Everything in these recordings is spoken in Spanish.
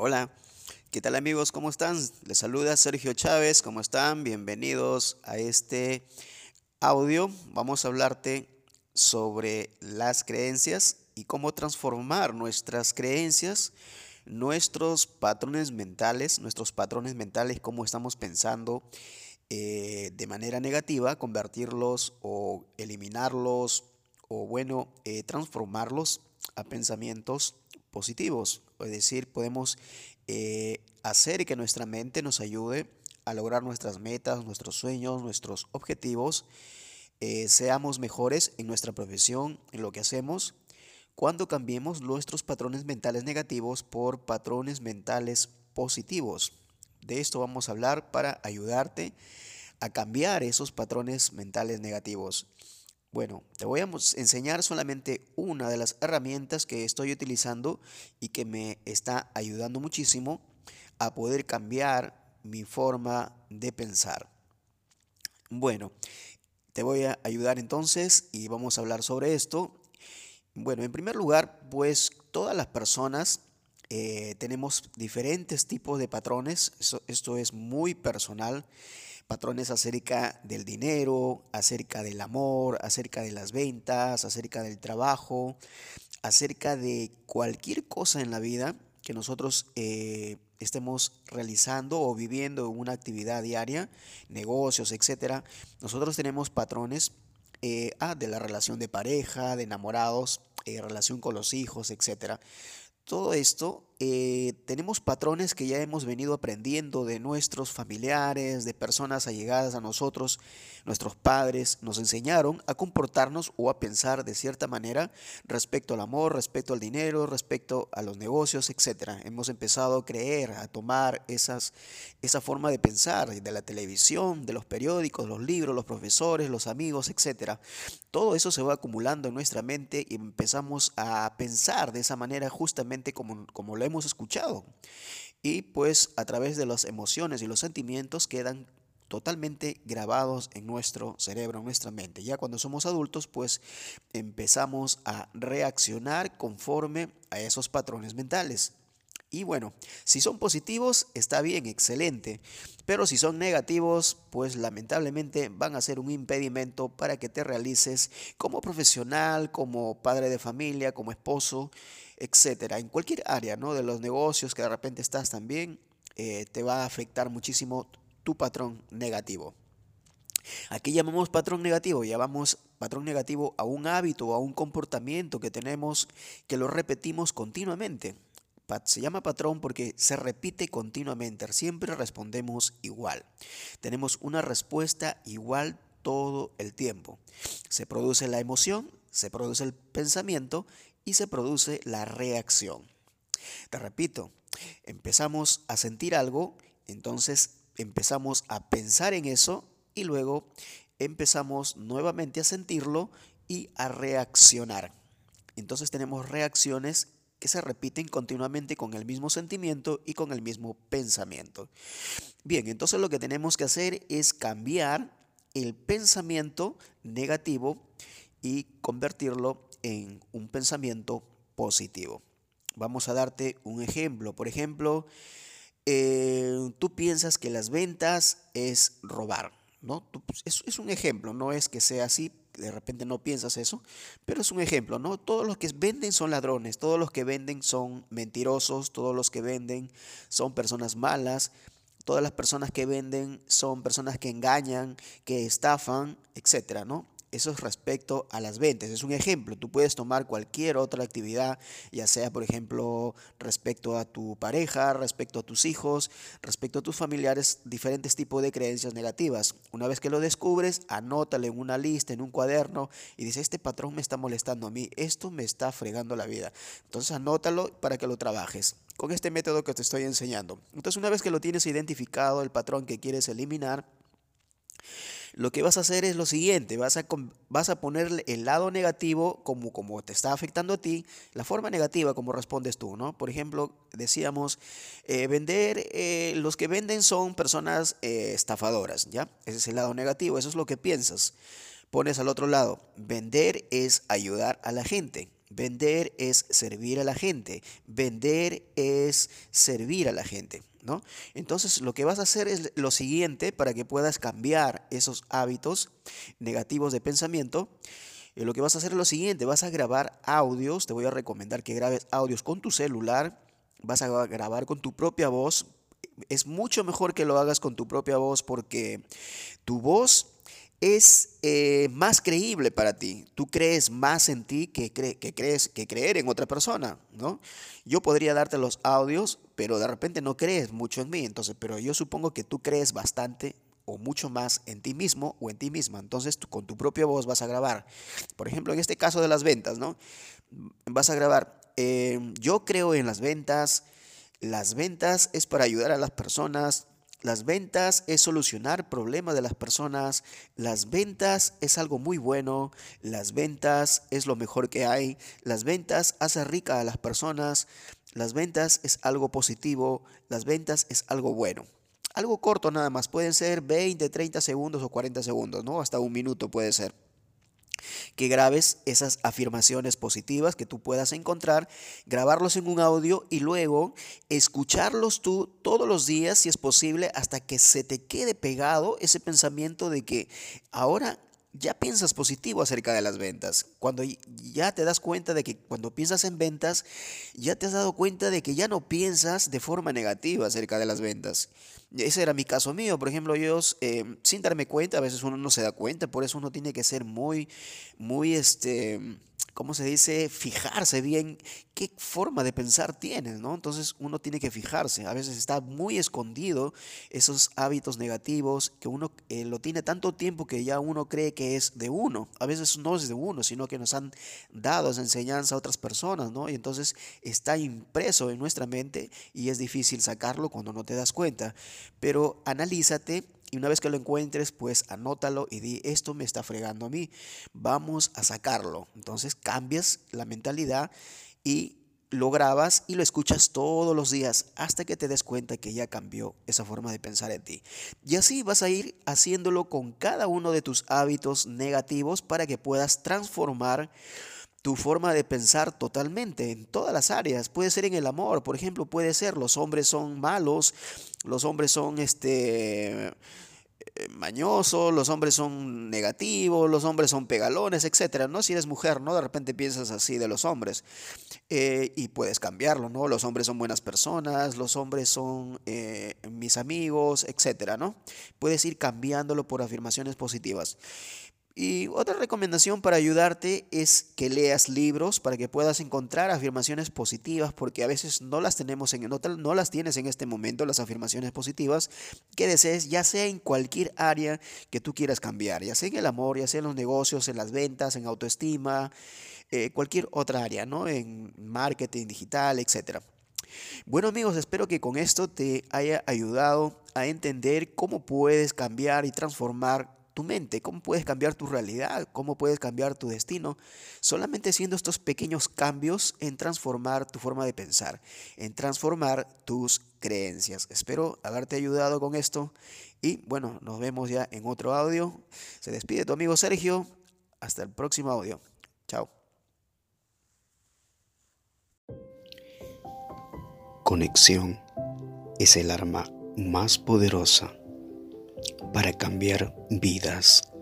Hola, ¿qué tal amigos? ¿Cómo están? Les saluda Sergio Chávez, ¿cómo están? Bienvenidos a este audio. Vamos a hablarte sobre las creencias y cómo transformar nuestras creencias, nuestros patrones mentales, nuestros patrones mentales, cómo estamos pensando eh, de manera negativa, convertirlos o eliminarlos o bueno, eh, transformarlos a pensamientos positivos. Es decir, podemos eh, hacer que nuestra mente nos ayude a lograr nuestras metas, nuestros sueños, nuestros objetivos, eh, seamos mejores en nuestra profesión, en lo que hacemos, cuando cambiemos nuestros patrones mentales negativos por patrones mentales positivos. De esto vamos a hablar para ayudarte a cambiar esos patrones mentales negativos. Bueno, te voy a enseñar solamente una de las herramientas que estoy utilizando y que me está ayudando muchísimo a poder cambiar mi forma de pensar. Bueno, te voy a ayudar entonces y vamos a hablar sobre esto. Bueno, en primer lugar, pues todas las personas eh, tenemos diferentes tipos de patrones. esto es muy personal patrones acerca del dinero, acerca del amor, acerca de las ventas, acerca del trabajo, acerca de cualquier cosa en la vida que nosotros eh, estemos realizando o viviendo en una actividad diaria, negocios, etcétera. Nosotros tenemos patrones eh, ah, de la relación de pareja, de enamorados, eh, relación con los hijos, etcétera. Todo esto eh, tenemos patrones que ya hemos venido aprendiendo de nuestros familiares, de personas allegadas a nosotros, nuestros padres nos enseñaron a comportarnos o a pensar de cierta manera respecto al amor, respecto al dinero, respecto a los negocios, etc. Hemos empezado a creer, a tomar esas, esa forma de pensar de la televisión, de los periódicos, los libros, los profesores, los amigos, etc. Todo eso se va acumulando en nuestra mente y empezamos a pensar de esa manera justamente como, como lo hemos escuchado. Y pues a través de las emociones y los sentimientos quedan totalmente grabados en nuestro cerebro, en nuestra mente. Ya cuando somos adultos, pues empezamos a reaccionar conforme a esos patrones mentales. Y bueno, si son positivos, está bien, excelente. Pero si son negativos, pues lamentablemente van a ser un impedimento para que te realices como profesional, como padre de familia, como esposo, etcétera. En cualquier área, ¿no? De los negocios que de repente estás también, eh, te va a afectar muchísimo tu patrón negativo. Aquí llamamos patrón negativo, llamamos patrón negativo a un hábito a un comportamiento que tenemos que lo repetimos continuamente. Se llama patrón porque se repite continuamente, siempre respondemos igual. Tenemos una respuesta igual todo el tiempo. Se produce la emoción, se produce el pensamiento y se produce la reacción. Te repito, empezamos a sentir algo, entonces empezamos a pensar en eso y luego empezamos nuevamente a sentirlo y a reaccionar. Entonces tenemos reacciones que se repiten continuamente con el mismo sentimiento y con el mismo pensamiento. Bien, entonces lo que tenemos que hacer es cambiar el pensamiento negativo y convertirlo en un pensamiento positivo. Vamos a darte un ejemplo. Por ejemplo, eh, tú piensas que las ventas es robar, ¿no? Pues, es, es un ejemplo, no es que sea así, de repente no piensas eso, pero es un ejemplo, ¿no? Todos los que venden son ladrones, todos los que venden son mentirosos, todos los que venden son personas malas, todas las personas que venden son personas que engañan, que estafan, etcétera, ¿no? Eso es respecto a las ventas. Es un ejemplo. Tú puedes tomar cualquier otra actividad, ya sea, por ejemplo, respecto a tu pareja, respecto a tus hijos, respecto a tus familiares, diferentes tipos de creencias negativas. Una vez que lo descubres, anótale en una lista, en un cuaderno, y dice, este patrón me está molestando a mí, esto me está fregando la vida. Entonces anótalo para que lo trabajes con este método que te estoy enseñando. Entonces, una vez que lo tienes identificado, el patrón que quieres eliminar, lo que vas a hacer es lo siguiente, vas a, vas a poner el lado negativo como, como te está afectando a ti, la forma negativa como respondes tú, ¿no? Por ejemplo, decíamos, eh, vender, eh, los que venden son personas eh, estafadoras, ¿ya? Ese es el lado negativo, eso es lo que piensas. Pones al otro lado, vender es ayudar a la gente. Vender es servir a la gente. Vender es servir a la gente. Entonces lo que vas a hacer es lo siguiente para que puedas cambiar esos hábitos negativos de pensamiento. Eh, lo que vas a hacer es lo siguiente, vas a grabar audios, te voy a recomendar que grabes audios con tu celular, vas a grabar con tu propia voz. Es mucho mejor que lo hagas con tu propia voz porque tu voz es eh, más creíble para ti. Tú crees más en ti que, crees, que creer en otra persona, ¿no? Yo podría darte los audios, pero de repente no crees mucho en mí, entonces, pero yo supongo que tú crees bastante o mucho más en ti mismo o en ti misma. Entonces, con tu propia voz vas a grabar. Por ejemplo, en este caso de las ventas, ¿no? Vas a grabar, eh, yo creo en las ventas, las ventas es para ayudar a las personas, las ventas es solucionar problemas de las personas. Las ventas es algo muy bueno. Las ventas es lo mejor que hay. Las ventas hace rica a las personas. Las ventas es algo positivo. Las ventas es algo bueno. Algo corto nada más. Pueden ser 20, 30 segundos o 40 segundos, ¿no? Hasta un minuto puede ser que grabes esas afirmaciones positivas que tú puedas encontrar, grabarlos en un audio y luego escucharlos tú todos los días, si es posible, hasta que se te quede pegado ese pensamiento de que ahora ya piensas positivo acerca de las ventas. Cuando ya te das cuenta de que cuando piensas en ventas, ya te has dado cuenta de que ya no piensas de forma negativa acerca de las ventas. Ese era mi caso mío. Por ejemplo, yo, eh, sin darme cuenta, a veces uno no se da cuenta, por eso uno tiene que ser muy, muy, este, ¿cómo se dice? Fijarse bien qué forma de pensar tienes, ¿no? Entonces uno tiene que fijarse. A veces está muy escondido esos hábitos negativos que uno eh, lo tiene tanto tiempo que ya uno cree que es de uno. A veces no es de uno, sino que nos han dado esa enseñanza a otras personas, ¿no? Y entonces está impreso en nuestra mente y es difícil sacarlo cuando no te das cuenta. Pero analízate y una vez que lo encuentres, pues anótalo y di, esto me está fregando a mí, vamos a sacarlo. Entonces cambias la mentalidad y lo grabas y lo escuchas todos los días hasta que te des cuenta que ya cambió esa forma de pensar en ti. Y así vas a ir haciéndolo con cada uno de tus hábitos negativos para que puedas transformar tu forma de pensar totalmente en todas las áreas. Puede ser en el amor, por ejemplo, puede ser los hombres son malos, los hombres son este eh, mañosos, los hombres son negativos, los hombres son pegalones, etcétera, ¿no? Si eres mujer, ¿no? De repente piensas así de los hombres eh, y puedes cambiarlo, ¿no? Los hombres son buenas personas, los hombres son eh, mis amigos, etcétera, ¿no? Puedes ir cambiándolo por afirmaciones positivas. Y otra recomendación para ayudarte es que leas libros para que puedas encontrar afirmaciones positivas, porque a veces no las tenemos en no, no las tienes en este momento las afirmaciones positivas que desees, ya sea en cualquier área que tú quieras cambiar, ya sea en el amor, ya sea en los negocios, en las ventas, en autoestima, eh, cualquier otra área, ¿no? En marketing digital, etcétera. Bueno amigos, espero que con esto te haya ayudado a entender cómo puedes cambiar y transformar tu mente, cómo puedes cambiar tu realidad, cómo puedes cambiar tu destino, solamente haciendo estos pequeños cambios en transformar tu forma de pensar, en transformar tus creencias. Espero haberte ayudado con esto y bueno, nos vemos ya en otro audio. Se despide tu amigo Sergio. Hasta el próximo audio. Chao. Conexión es el arma más poderosa para cambiar vidas,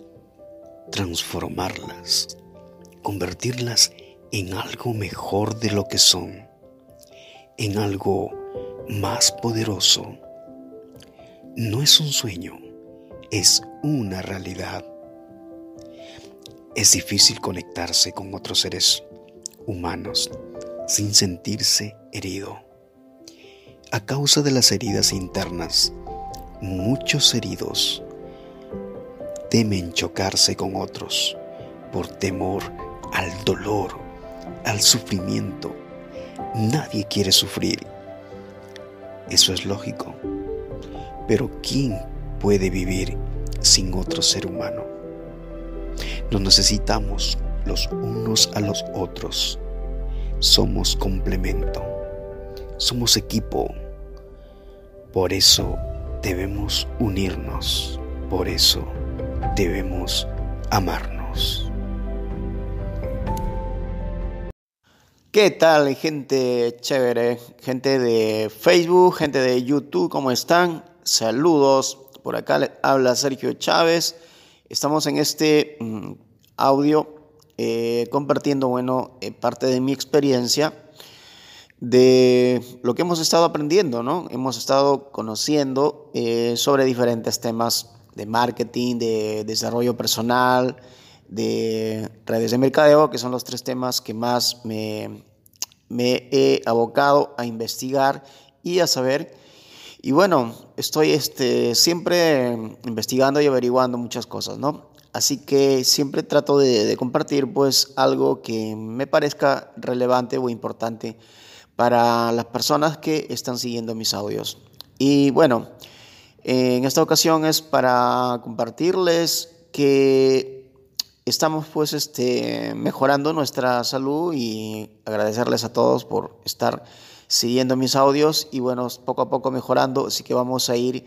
transformarlas, convertirlas en algo mejor de lo que son, en algo más poderoso. No es un sueño, es una realidad. Es difícil conectarse con otros seres humanos sin sentirse herido. A causa de las heridas internas, muchos heridos temen chocarse con otros por temor al dolor, al sufrimiento. Nadie quiere sufrir. Eso es lógico. Pero ¿quién puede vivir sin otro ser humano? Nos necesitamos los unos a los otros. Somos complemento. Somos equipo. Por eso debemos unirnos, por eso debemos amarnos. ¿Qué tal, gente chévere? Gente de Facebook, gente de YouTube, ¿cómo están? Saludos. Por acá habla Sergio Chávez. Estamos en este mm, audio eh, compartiendo, bueno, eh, parte de mi experiencia de lo que hemos estado aprendiendo, ¿no? Hemos estado conociendo eh, sobre diferentes temas de marketing, de desarrollo personal, de redes de mercadeo, que son los tres temas que más me, he abocado a investigar y a saber. Y bueno, estoy este, siempre investigando y averiguando muchas cosas, ¿no? Así que siempre trato de, de, compartir pues algo que me parezca relevante o importante para las personas que están siguiendo mis audios. Y bueno, en esta ocasión es para compartirles que estamos pues este, mejorando nuestra salud y agradecerles a todos por estar siguiendo mis audios y bueno, poco a poco mejorando, así que vamos a ir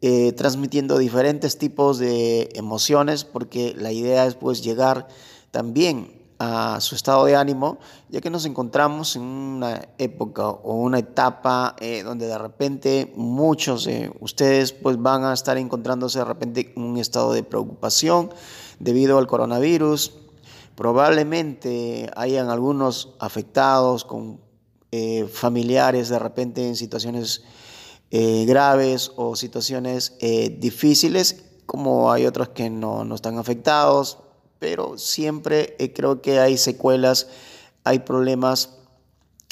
eh, transmitiendo diferentes tipos de emociones porque la idea es pues llegar también a su estado de ánimo, ya que nos encontramos en una época o una etapa eh, donde de repente muchos de ustedes pues van a estar encontrándose de repente en un estado de preocupación, debido al coronavirus. Probablemente hayan algunos afectados con eh, familiares de repente en situaciones eh, graves o situaciones difíciles, como hay otros que no, no están afectados, pero siempre creo que hay secuelas, hay problemas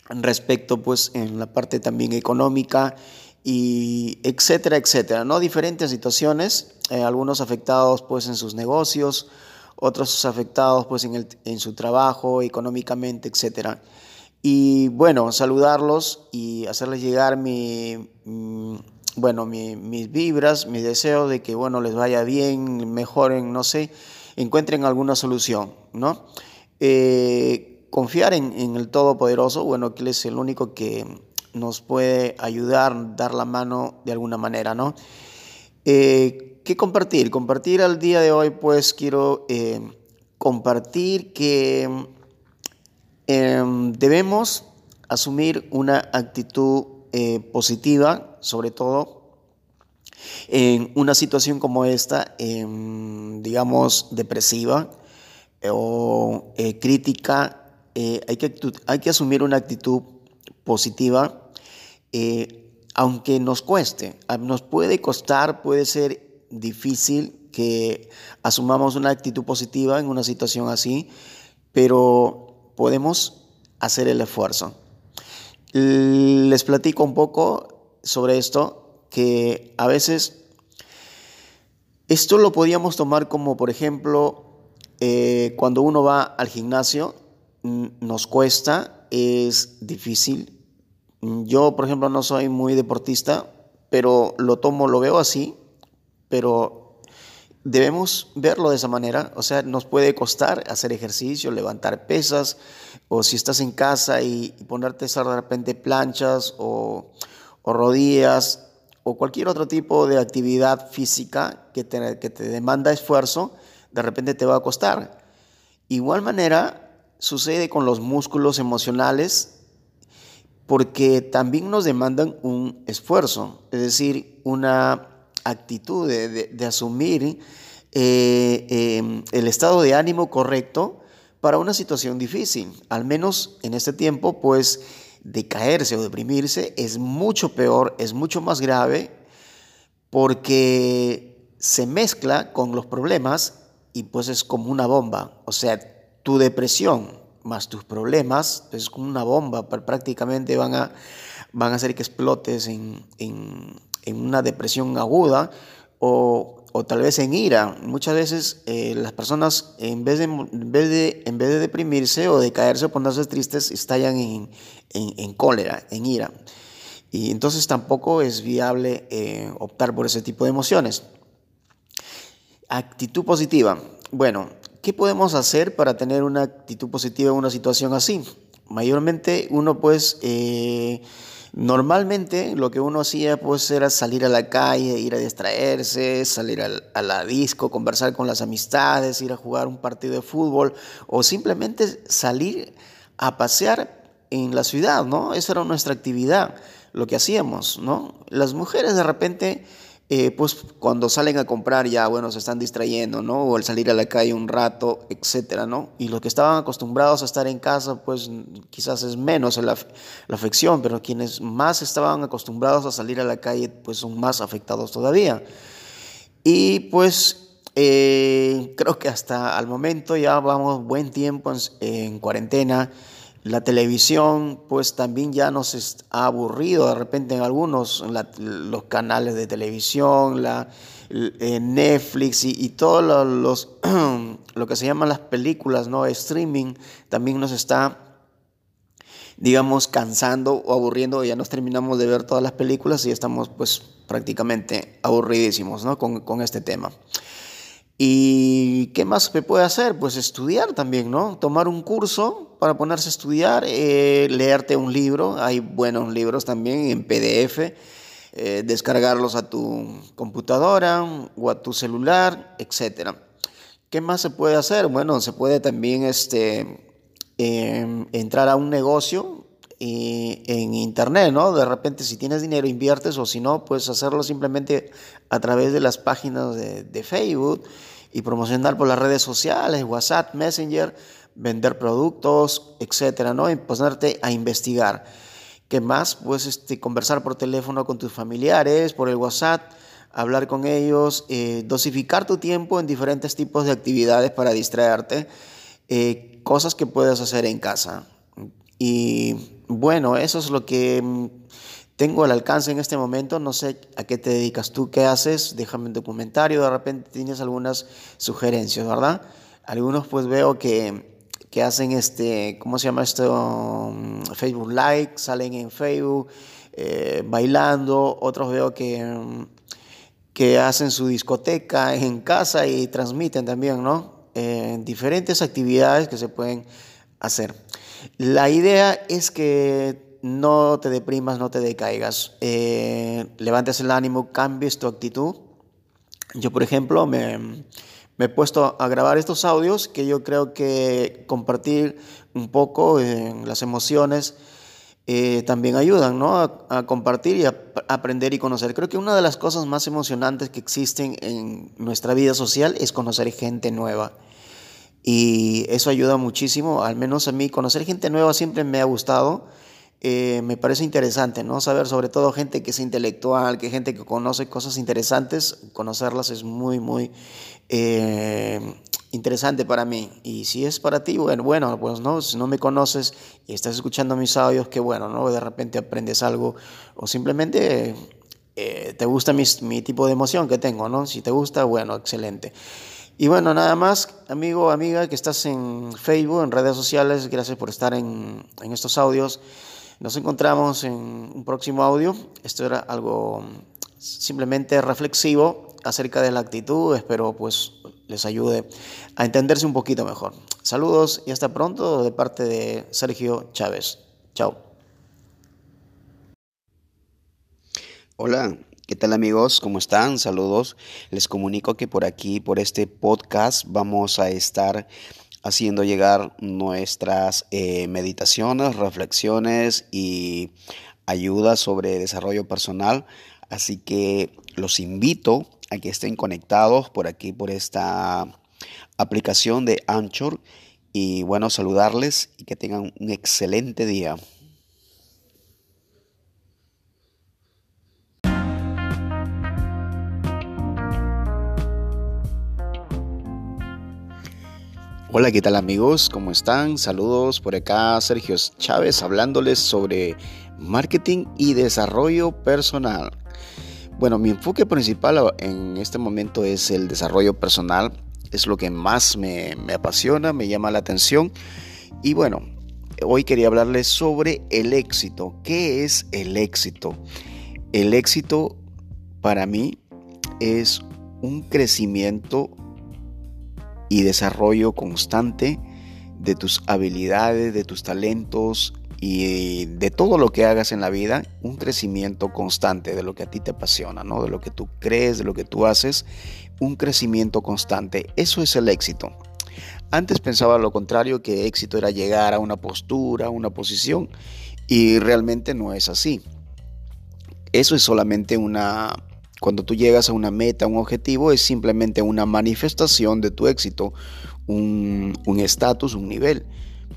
respecto pues en la parte también económica y etcétera, etcétera, ¿no? Diferentes situaciones, eh, algunos afectados pues en sus negocios, otros afectados pues en, el, en su trabajo, económicamente, etcétera. Y bueno, saludarlos y hacerles llegar mi, mm, bueno, mis vibras, mi deseo de que bueno, les vaya bien, mejoren, no sé, encuentren alguna solución, ¿no? Eh, confiar en, el Todopoderoso, bueno, que Él es el único que nos puede ayudar, dar la mano de alguna manera, ¿no? Eh, ¿Qué compartir? Compartir al día de hoy, pues quiero eh, compartir que em, debemos asumir una actitud positiva, sobre todo en una situación como esta, em, digamos, depresiva o crítica. hay, que, hay que asumir una actitud positiva eh, aunque nos cueste, nos puede costar, puede ser difícil que asumamos una actitud positiva en una situación así, pero podemos hacer el esfuerzo. Les platico un poco sobre esto, que a veces esto lo podíamos tomar como, por ejemplo, eh, cuando uno va al gimnasio, nos cuesta, es difícil, yo, por ejemplo, no soy muy deportista, pero lo tomo, lo veo así, pero debemos verlo de esa manera. O sea, nos puede costar hacer ejercicio, levantar pesas, o si estás en casa y, ponerte de repente planchas o, rodillas o cualquier otro tipo de actividad física que te, que te demanda esfuerzo, de repente te va a costar. Igual manera sucede con los músculos emocionales porque también nos demandan un esfuerzo, es decir, una actitud de, asumir eh, em, el estado de ánimo correcto para una situación difícil. Al menos en este tiempo, pues decaerse o deprimirse es mucho peor, es mucho más grave, porque se mezcla con los problemas y pues es como una bomba. O sea, tu depresión más tus problemas, es como una bomba, prácticamente van a, van a hacer que explotes en, en, en una depresión aguda o, o, tal vez en ira. Muchas veces eh, las personas en vez, de, en, vez de, en vez de deprimirse o de caerse o ponerse tristes, estallan en, en cólera, en ira. Y entonces tampoco es viable eh, optar por ese tipo de emociones. Actitud positiva. Bueno, ¿Qué podemos hacer para tener una actitud positiva en una situación así? Mayormente uno pues... Eh, normalmente lo que uno hacía pues era salir a la calle, ir a distraerse, salir a la disco, conversar con las amistades, ir a jugar un partido de fútbol o simplemente salir a pasear en la ciudad, ¿no? Esa era nuestra actividad, lo que hacíamos, ¿no? Las mujeres de repente eh, pues cuando salen a comprar ya, bueno, se están distrayendo, ¿no? O al salir a la calle un rato, etcétera, ¿no? Y los que estaban acostumbrados a estar en casa, pues quizás es menos la, la afección, pero quienes más estaban acostumbrados a salir a la calle, pues son más afectados todavía. Y pues eh, creo que hasta al momento ya vamos buen tiempo en cuarentena la televisión, pues también ya nos ha aburrido de repente en algunos, los canales de televisión, la, Netflix y, todo los, lo que se llaman las películas, ¿no? Streaming, también nos está, digamos, cansando o aburriendo. Ya nos terminamos de ver todas las películas y estamos, pues, prácticamente aburridísimos, ¿no? Con, con este tema. ¿Y qué más se puede hacer? Pues estudiar también, ¿no? Tomar un curso para ponerse a estudiar, eh, leerte un libro, hay buenos libros también en PDF, eh, descargarlos a tu computadora o a tu celular, etc. ¿Qué más se puede hacer? Bueno, se puede también este, em, entrar a un negocio eh, en internet, ¿no? De repente si tienes dinero inviertes o si no, puedes hacerlo simplemente a través de las páginas de, Facebook y promocionar por las redes sociales, WhatsApp, Messenger, vender productos, etcétera, ¿no? Y ponerte a investigar. ¿Qué más? Pues este, conversar por teléfono con tus familiares, por el WhatsApp, hablar con ellos, eh, dosificar tu tiempo en diferentes tipos de actividades para distraerte, eh, cosas que puedes hacer en casa. Y bueno, eso es lo que mm, tengo al alcance en este momento. No sé a qué te dedicas tú, qué haces. Déjame un documentario, de repente tienes algunas sugerencias, ¿verdad? Algunos pues veo que, que hacen este, ¿cómo se llama esto? Mm, Facebook Live, salen en Facebook eh, bailando. Otros veo que, mm, que hacen su discoteca en casa y transmiten también, ¿no? Eh, diferentes actividades que se pueden hacer. La idea es que no te deprimas, no te decaigas, eh, levantes el ánimo, cambies tu actitud. Yo, por ejemplo, me, he puesto a grabar estos audios que yo creo que compartir un poco en las emociones eh, también ayudan ¿no? a, compartir y a, aprender y conocer. Creo que una de las cosas más emocionantes que existen en nuestra vida social es conocer gente nueva. Y eso ayuda muchísimo, al menos a mí, conocer gente nueva siempre me ha gustado eh, me parece interesante, ¿no? Saber sobre todo gente que es intelectual, que gente que conoce cosas interesantes, conocerlas es muy, muy eh, interesante para mí. Y si es para ti, bueno, bueno, pues no, si no me conoces y estás escuchando mis audios, qué bueno, ¿no? De repente aprendes algo o simplemente eh, te gusta mi, mi, tipo de emoción que tengo, ¿no? Si te gusta, bueno, excelente. Y bueno, nada más, amigo, amiga, que estás en Facebook, en redes sociales, gracias por estar en, en estos audios. Nos encontramos en un próximo audio. Esto era algo simplemente reflexivo acerca de la actitud. Espero pues les ayude a entenderse un poquito mejor. Saludos y hasta pronto de parte de Sergio Chávez. Chao. Hola, ¿Qué tal amigos? ¿Cómo están? Saludos. Les comunico que por aquí, por este podcast, vamos a estar haciendo llegar nuestras eh, meditaciones, reflexiones y ayudas sobre desarrollo personal. Así que los invito a que estén conectados por aquí, por esta aplicación de Anchor. Y bueno, saludarles y que tengan un excelente día. Hola, ¿qué tal amigos? ¿Cómo están? Saludos por acá, Sergio Chávez, hablándoles sobre marketing y desarrollo personal. Bueno, mi enfoque principal en este momento es el desarrollo personal, es lo que más me, me apasiona, me llama la atención. Y bueno, hoy quería hablarles sobre el éxito. ¿Qué es el éxito? El éxito para mí es un crecimiento y desarrollo constante de tus habilidades, de tus talentos y de todo lo que hagas en la vida, un crecimiento constante de lo que a ti te apasiona, ¿no? De lo que tú crees, de lo que tú haces, un crecimiento constante. Eso es el éxito. Antes pensaba lo contrario, que éxito era llegar a una postura, a una posición, y realmente no es así. Eso es solamente una... Cuando tú llegas a una meta, un objetivo, es simplemente una manifestación de tu éxito, un estatus, un, nivel.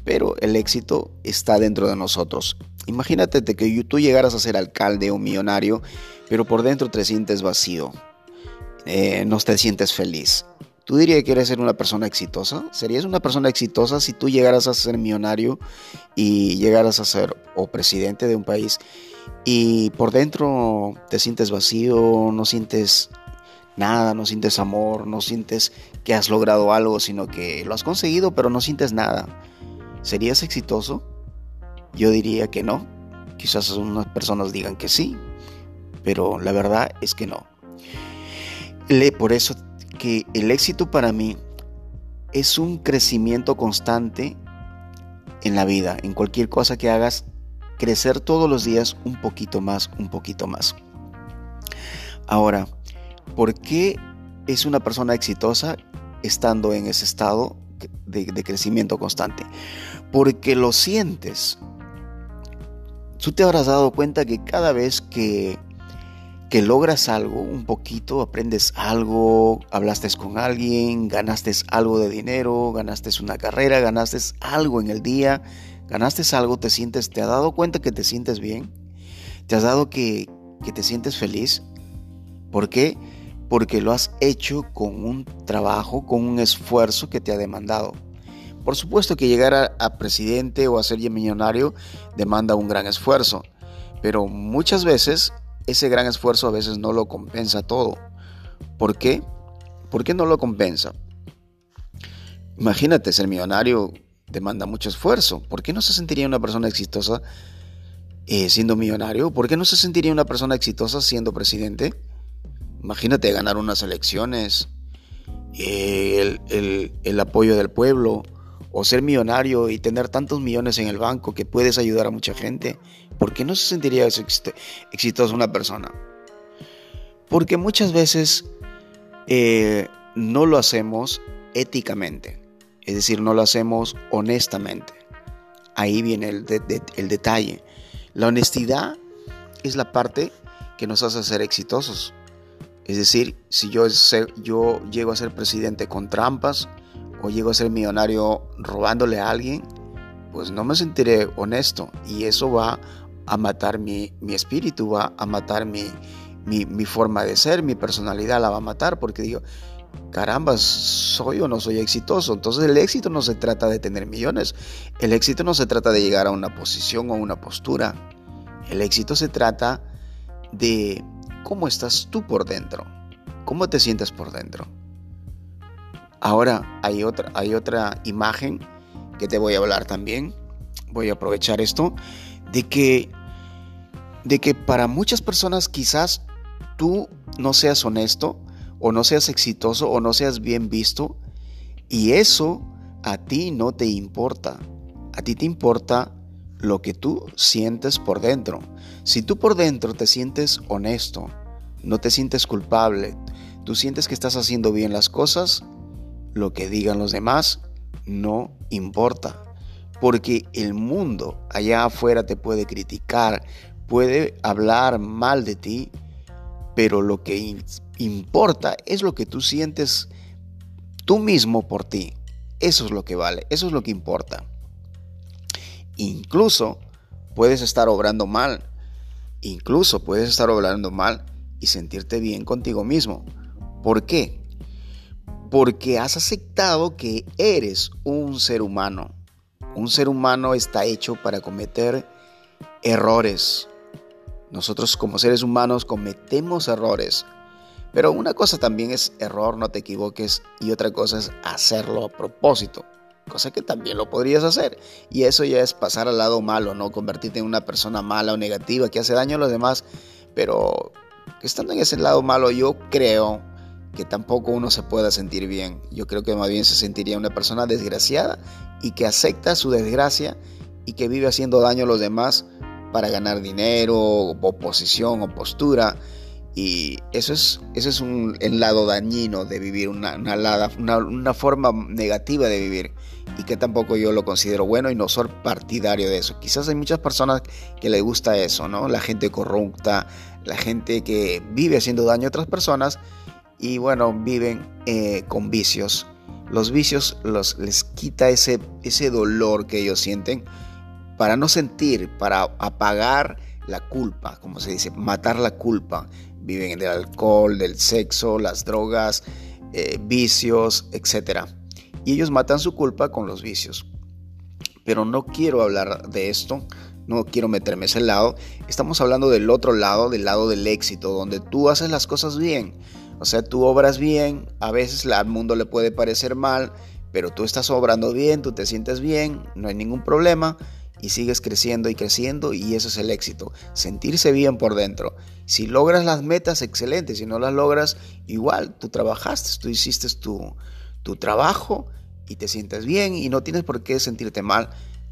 Pero el éxito está dentro de nosotros. Imagínate que tú llegaras a ser alcalde o millonario, pero por dentro te sientes vacío, eh, no te sientes feliz. ¿Tú dirías que eres ser una persona exitosa? ¿Serías una persona exitosa si tú llegaras a ser millonario y llegaras a ser o presidente de un país y por dentro te sientes vacío, no sientes nada, no sientes amor, no sientes que has logrado algo, sino que lo has conseguido pero no sientes nada. ¿Serías exitoso? Yo diría que no. Quizás unas personas digan que sí, pero la verdad es que no. Por eso que el éxito para mí es un crecimiento constante en la vida, en cualquier cosa que hagas, crecer todos los días un poquito más, un poquito más. Ahora, ¿por qué es una persona exitosa estando en ese estado de, crecimiento constante? Porque lo sientes. Tú te habrás dado cuenta que cada vez que, que logras algo, un poquito, aprendes algo, hablaste con alguien, ganaste algo de dinero, ganaste una carrera, ganaste algo en el día, ganaste algo, te sientes, te has dado cuenta que te sientes bien, te has dado que, que te sientes feliz. ¿Por qué? Porque lo has hecho con un trabajo, con un esfuerzo que te ha demandado. Por supuesto que llegar a, a presidente o a ser millonario demanda un gran esfuerzo, pero muchas veces ese gran esfuerzo a veces no lo compensa todo. ¿Por qué? ¿Por qué no lo compensa? Imagínate, ser millonario demanda mucho esfuerzo. ¿Por qué no se sentiría una persona exitosa eh, siendo millonario? ¿Por qué no se sentiría una persona exitosa siendo presidente? Imagínate ganar unas elecciones, eh, el, apoyo del pueblo, o ser millonario y tener tantos millones en el banco que puedes ayudar a mucha gente. ¿Por qué no se sentiría exitosa una persona? Porque muchas veces eh, no lo hacemos éticamente. Es decir, no lo hacemos honestamente. Ahí viene el, detalle. La honestidad es la parte que nos hace ser exitosos. Es decir, si yo, yo llego a ser presidente con trampas o llego a ser millonario robándole a alguien, pues no me sentiré honesto y eso va a matar mi, espíritu, va a matar mi, mi, forma de ser, mi personalidad la va a matar porque digo, caramba, soy o no soy exitoso. Entonces el éxito no se trata de tener millones. El éxito no se trata de llegar a una posición o una postura. El éxito se trata de cómo estás tú por dentro. ¿Cómo te sientes por dentro? Ahora hay otra, hay otra imagen que te voy a hablar también. Voy a aprovechar esto de que de que para muchas personas quizás tú no seas honesto o no seas exitoso o no seas bien visto y eso a ti no te importa. A ti te importa lo que tú sientes por dentro. Si tú por dentro te sientes honesto, no te sientes culpable, tú sientes que estás haciendo bien las cosas, lo que digan los demás no importa. Porque el mundo allá afuera te puede criticar, puede hablar mal de ti, pero lo que importa es lo que tú sientes tú mismo por ti. Eso es lo que vale, eso es lo que importa. Incluso puedes estar obrando mal, incluso puedes estar obrando mal y sentirte bien contigo mismo. ¿Por qué? Porque has aceptado que eres un ser humano. Un ser humano está hecho para cometer errores. Nosotros como seres humanos cometemos errores, pero una cosa también es error, no te equivoques, y otra cosa es hacerlo a propósito, cosa que también lo podrías hacer. Y eso ya es pasar al lado malo, ¿no? Convertirte en una persona mala o negativa que hace daño a los demás, pero estando en ese lado malo yo creo que tampoco uno se pueda sentir bien. Yo creo que más bien se sentiría una persona desgraciada y que acepta su desgracia y que vive haciendo daño a los demás para ganar dinero o posición o postura Y eso es, eso es un, el lado dañino de vivir, una, una, forma negativa de vivir. Y que tampoco yo lo considero bueno y no soy partidario de eso. Quizás hay muchas personas que les gusta eso, ¿no? La gente corrupta, la gente que vive haciendo daño a otras personas y bueno, viven eh, con vicios. Los vicios los, les quita ese, ese dolor que ellos sienten para no sentir, para apagar la culpa, como se dice, matar la culpa. Viven del alcohol, del sexo, las drogas, eh, vicios, etc. Y ellos matan su culpa con los vicios. Pero no quiero hablar de esto, no quiero meterme ese lado. Estamos hablando del otro lado, del lado del éxito, donde tú haces las cosas bien. O sea, tú obras bien, a veces al mundo le puede parecer mal, pero tú estás obrando bien, tú te sientes bien, no hay ningún problema y sigues creciendo y creciendo y eso es el éxito, sentirse bien por dentro. Si logras las metas, excelente, si no las logras, igual, tú trabajaste, tú hiciste tu, tu trabajo y te sientes bien y no tienes por qué sentirte mal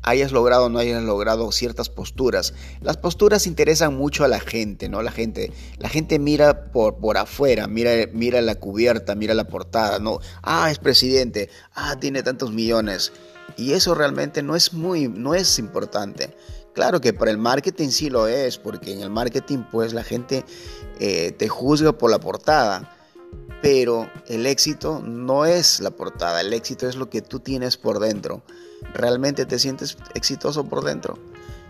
hayas logrado o no hayas logrado ciertas posturas. Las posturas interesan mucho a la gente, ¿no? La gente, la gente mira por, por afuera, mira, mira la cubierta, mira la portada, ¿no? Ah, es presidente, ah, tiene tantos millones. Y eso realmente no es muy, no es importante. Claro que para el marketing sí lo es, porque en el marketing pues la gente eh, te juzga por la portada. Pero el éxito no es la portada, el éxito es lo que tú tienes por dentro. ¿Realmente te sientes exitoso por dentro?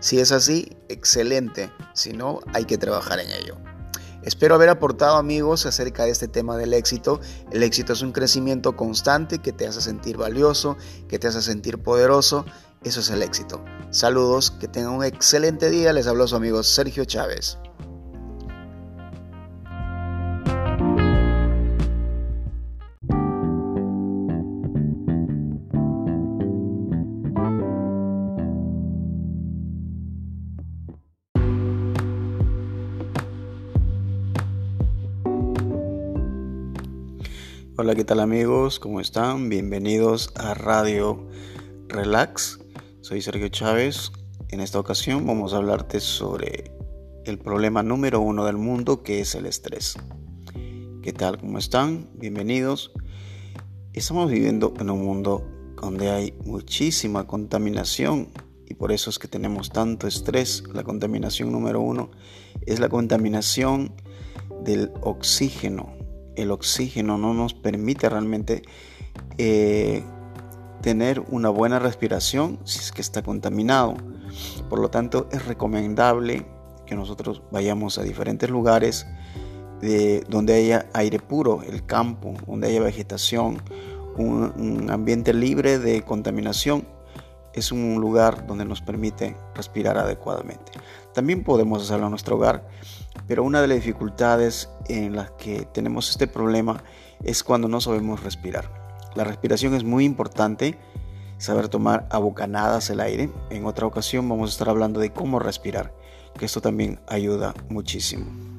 Si es así, excelente. Si no, hay que trabajar en ello. Espero haber aportado amigos acerca de este tema del éxito. El éxito es un crecimiento constante que te hace sentir valioso, que te hace sentir poderoso. Eso es el éxito. Saludos, que tengan un excelente día. Les habló su amigo Sergio Chávez. ¿Qué tal amigos? ¿Cómo están? Bienvenidos a Radio Relax. Soy Sergio Chávez. En esta ocasión vamos a hablarte sobre el problema número uno del mundo que es el estrés. ¿Qué tal? ¿Cómo están? Bienvenidos. Estamos viviendo en un mundo donde hay muchísima contaminación y por eso es que tenemos tanto estrés. La contaminación número uno es la contaminación del oxígeno el oxígeno no nos permite realmente eh, tener una buena respiración si es que está contaminado. Por lo tanto, es recomendable que nosotros vayamos a diferentes lugares de, donde haya aire puro, el campo, donde haya vegetación, un ambiente libre de contaminación es un lugar donde nos permite respirar adecuadamente. También podemos hacerlo en nuestro hogar, pero una de las dificultades en las que tenemos este problema es cuando no sabemos respirar. La respiración es muy importante, saber tomar a bocanadas el aire. En otra ocasión vamos a estar hablando de cómo respirar, que esto también ayuda muchísimo.